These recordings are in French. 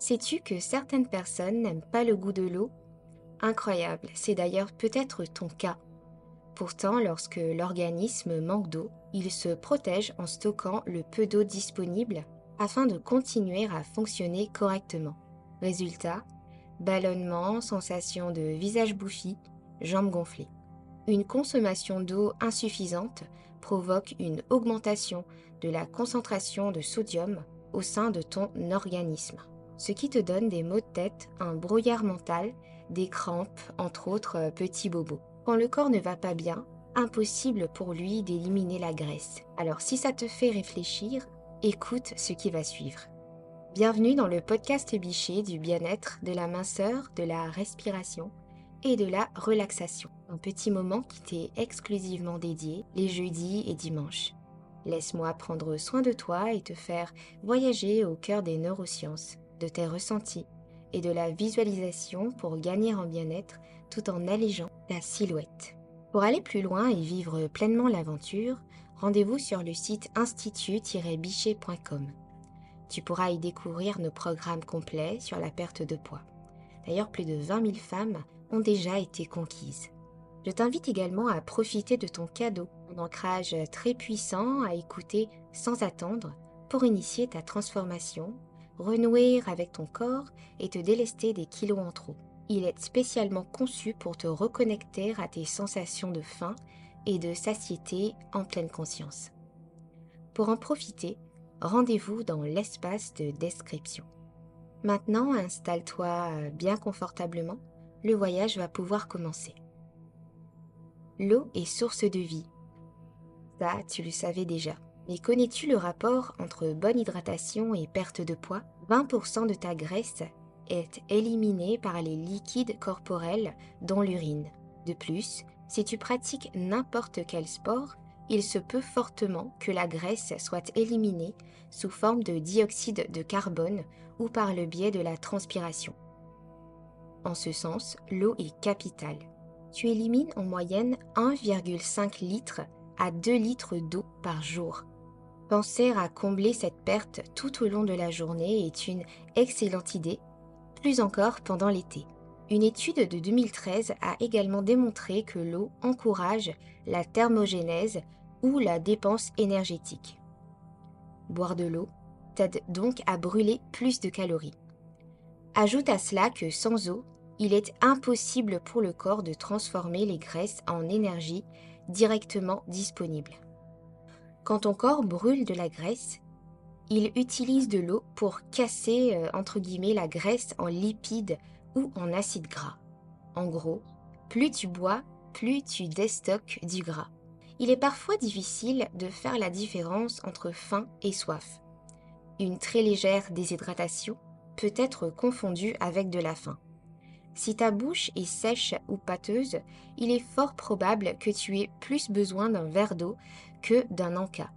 Sais-tu que certaines personnes n'aiment pas le goût de l'eau? Incroyable, c'est d'ailleurs peut-être ton cas. Pourtant, lorsque l'organisme manque d'eau, il se protège en stockant le peu d'eau disponible afin de continuer à fonctionner correctement. Résultat, ballonnement, sensation de visage bouffi, jambes gonflées. Une consommation d'eau insuffisante provoque une augmentation de la concentration de sodium au sein de ton organisme ce qui te donne des maux de tête, un brouillard mental, des crampes, entre autres euh, petits bobos. Quand le corps ne va pas bien, impossible pour lui d'éliminer la graisse. Alors si ça te fait réfléchir, écoute ce qui va suivre. Bienvenue dans le podcast biché du bien-être, de la minceur, de la respiration et de la relaxation. Un petit moment qui t'est exclusivement dédié les jeudis et dimanches. Laisse-moi prendre soin de toi et te faire voyager au cœur des neurosciences de tes ressentis et de la visualisation pour gagner en bien-être tout en allégeant ta silhouette. Pour aller plus loin et vivre pleinement l'aventure, rendez-vous sur le site institut-bichet.com. Tu pourras y découvrir nos programmes complets sur la perte de poids. D'ailleurs, plus de 20 000 femmes ont déjà été conquises. Je t'invite également à profiter de ton cadeau, un ancrage très puissant à écouter sans attendre pour initier ta transformation renouer avec ton corps et te délester des kilos en trop. Il est spécialement conçu pour te reconnecter à tes sensations de faim et de satiété en pleine conscience. Pour en profiter, rendez-vous dans l'espace de description. Maintenant, installe-toi bien confortablement, le voyage va pouvoir commencer. L'eau est source de vie. Ça, tu le savais déjà. Mais connais-tu le rapport entre bonne hydratation et perte de poids? 20% de ta graisse est éliminée par les liquides corporels dont l'urine. De plus, si tu pratiques n'importe quel sport, il se peut fortement que la graisse soit éliminée sous forme de dioxyde de carbone ou par le biais de la transpiration. En ce sens, l'eau est capitale. Tu élimines en moyenne 1,5 litre à 2 litres d'eau par jour. Penser à combler cette perte tout au long de la journée est une excellente idée, plus encore pendant l'été. Une étude de 2013 a également démontré que l'eau encourage la thermogénèse ou la dépense énergétique. Boire de l'eau t'aide donc à brûler plus de calories. Ajoute à cela que sans eau, il est impossible pour le corps de transformer les graisses en énergie directement disponible. Quand ton corps brûle de la graisse, il utilise de l'eau pour casser euh, entre guillemets la graisse en lipides ou en acides gras. En gros, plus tu bois, plus tu déstockes du gras. Il est parfois difficile de faire la différence entre faim et soif. Une très légère déshydratation peut être confondue avec de la faim. Si ta bouche est sèche ou pâteuse, il est fort probable que tu aies plus besoin d'un verre d'eau que d'un encas.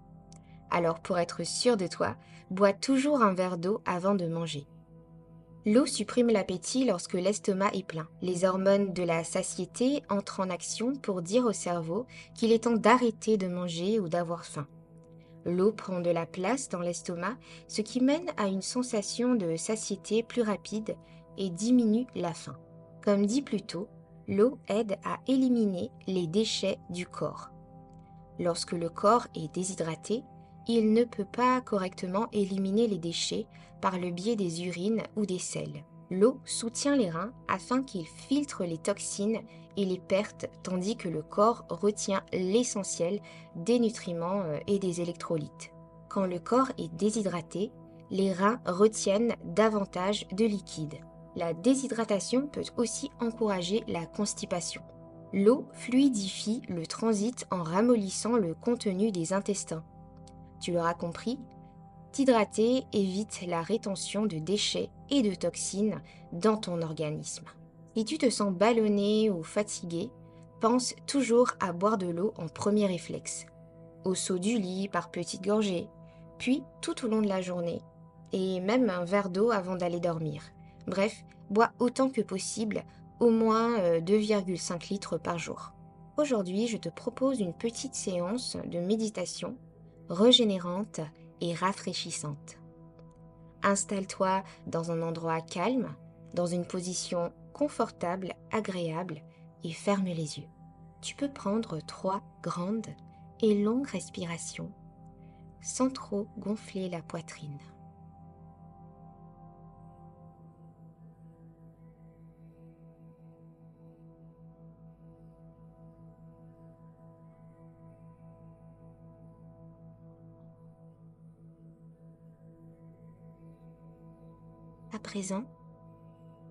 Alors pour être sûr de toi, bois toujours un verre d'eau avant de manger. L'eau supprime l'appétit lorsque l'estomac est plein. Les hormones de la satiété entrent en action pour dire au cerveau qu'il est temps d'arrêter de manger ou d'avoir faim. L'eau prend de la place dans l'estomac, ce qui mène à une sensation de satiété plus rapide et diminue la faim. Comme dit plus tôt, l'eau aide à éliminer les déchets du corps. Lorsque le corps est déshydraté, il ne peut pas correctement éliminer les déchets par le biais des urines ou des selles. L'eau soutient les reins afin qu'ils filtrent les toxines et les pertes tandis que le corps retient l'essentiel des nutriments euh, et des électrolytes. Quand le corps est déshydraté, les reins retiennent davantage de liquide. La déshydratation peut aussi encourager la constipation. L'eau fluidifie le transit en ramollissant le contenu des intestins. Tu l'auras compris, t'hydrater évite la rétention de déchets et de toxines dans ton organisme. Si tu te sens ballonné ou fatigué, pense toujours à boire de l'eau en premier réflexe. Au saut du lit par petites gorgées, puis tout au long de la journée, et même un verre d'eau avant d'aller dormir. Bref, bois autant que possible au moins 2,5 euh, litres par jour. Aujourd'hui, je te propose une petite séance de méditation régénérante et rafraîchissante. Installe-toi dans un endroit calme, dans une position confortable, agréable et ferme les yeux. Tu peux prendre trois grandes et longues respirations sans trop gonfler la poitrine. À présent,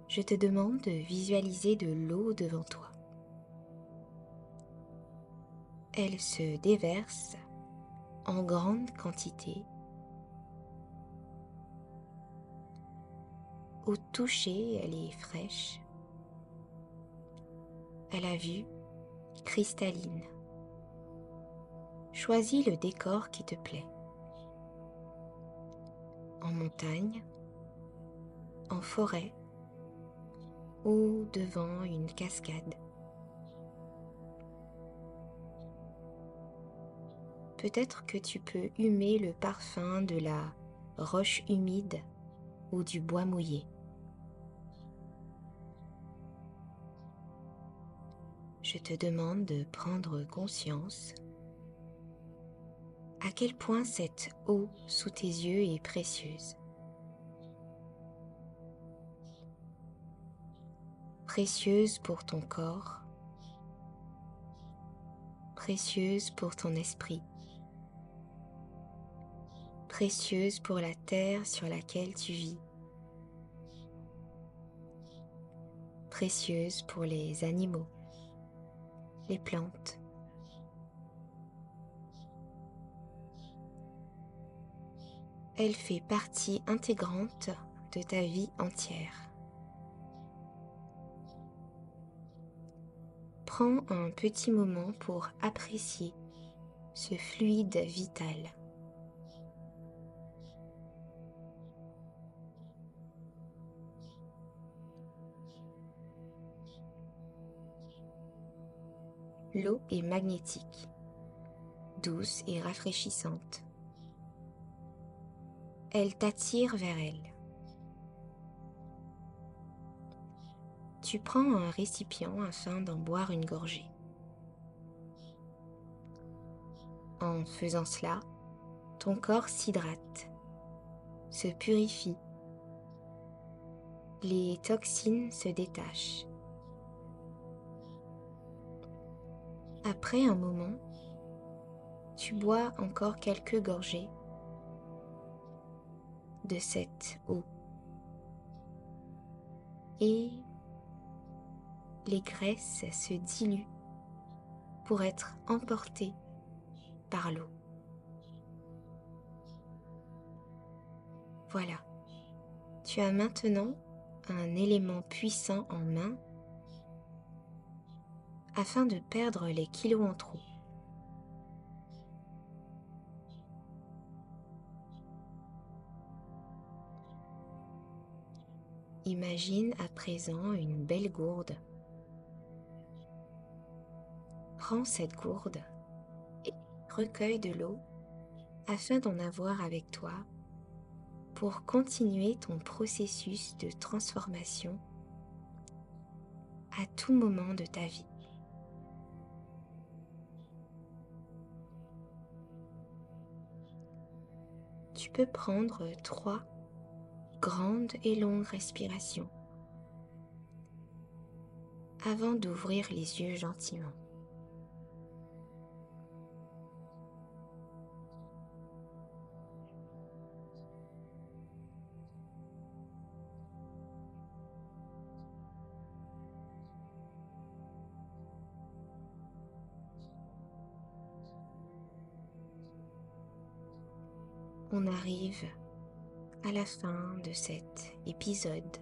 je te demande de visualiser de l'eau devant toi. Elle se déverse en grande quantité. Au toucher, elle est fraîche. À la vue, cristalline. Choisis le décor qui te plaît. En montagne, en forêt ou devant une cascade. Peut-être que tu peux humer le parfum de la roche humide ou du bois mouillé. Je te demande de prendre conscience à quel point cette eau sous tes yeux est précieuse. Précieuse pour ton corps, précieuse pour ton esprit, précieuse pour la terre sur laquelle tu vis, précieuse pour les animaux, les plantes. Elle fait partie intégrante de ta vie entière. Un petit moment pour apprécier ce fluide vital. L'eau est magnétique, douce et rafraîchissante. Elle t'attire vers elle. Tu prends un récipient afin d'en boire une gorgée. En faisant cela, ton corps s'hydrate, se purifie, les toxines se détachent. Après un moment, tu bois encore quelques gorgées de cette eau et les graisses se diluent pour être emportées par l'eau. Voilà, tu as maintenant un élément puissant en main afin de perdre les kilos en trop. Imagine à présent une belle gourde Prends cette gourde et recueille de l'eau afin d'en avoir avec toi pour continuer ton processus de transformation à tout moment de ta vie. Tu peux prendre trois grandes et longues respirations avant d'ouvrir les yeux gentiment. On arrive à la fin de cet épisode.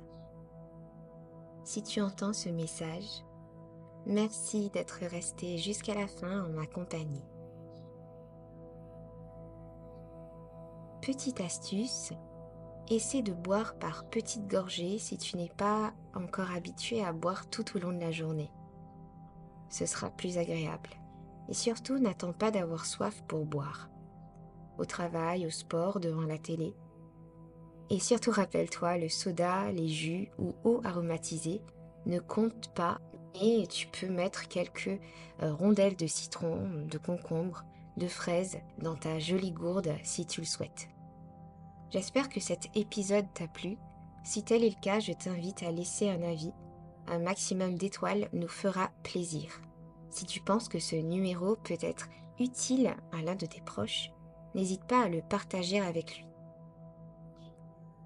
Si tu entends ce message, merci d'être resté jusqu'à la fin en ma compagnie. Petite astuce, essaie de boire par petites gorgées si tu n'es pas encore habitué à boire tout au long de la journée. Ce sera plus agréable. Et surtout, n'attends pas d'avoir soif pour boire au travail, au sport, devant la télé. Et surtout rappelle-toi, le soda, les jus ou eau aromatisée ne comptent pas et tu peux mettre quelques euh, rondelles de citron, de concombre, de fraises dans ta jolie gourde si tu le souhaites. J'espère que cet épisode t'a plu. Si tel est le cas, je t'invite à laisser un avis. Un maximum d'étoiles nous fera plaisir. Si tu penses que ce numéro peut être utile à l'un de tes proches, n'hésite pas à le partager avec lui.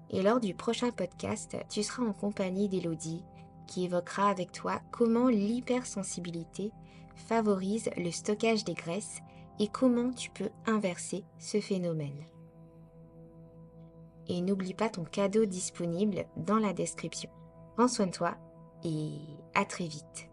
Et lors du prochain podcast, tu seras en compagnie d'Elodie qui évoquera avec toi comment l'hypersensibilité favorise le stockage des graisses et comment tu peux inverser ce phénomène. Et n'oublie pas ton cadeau disponible dans la description. Prends soin de toi et à très vite.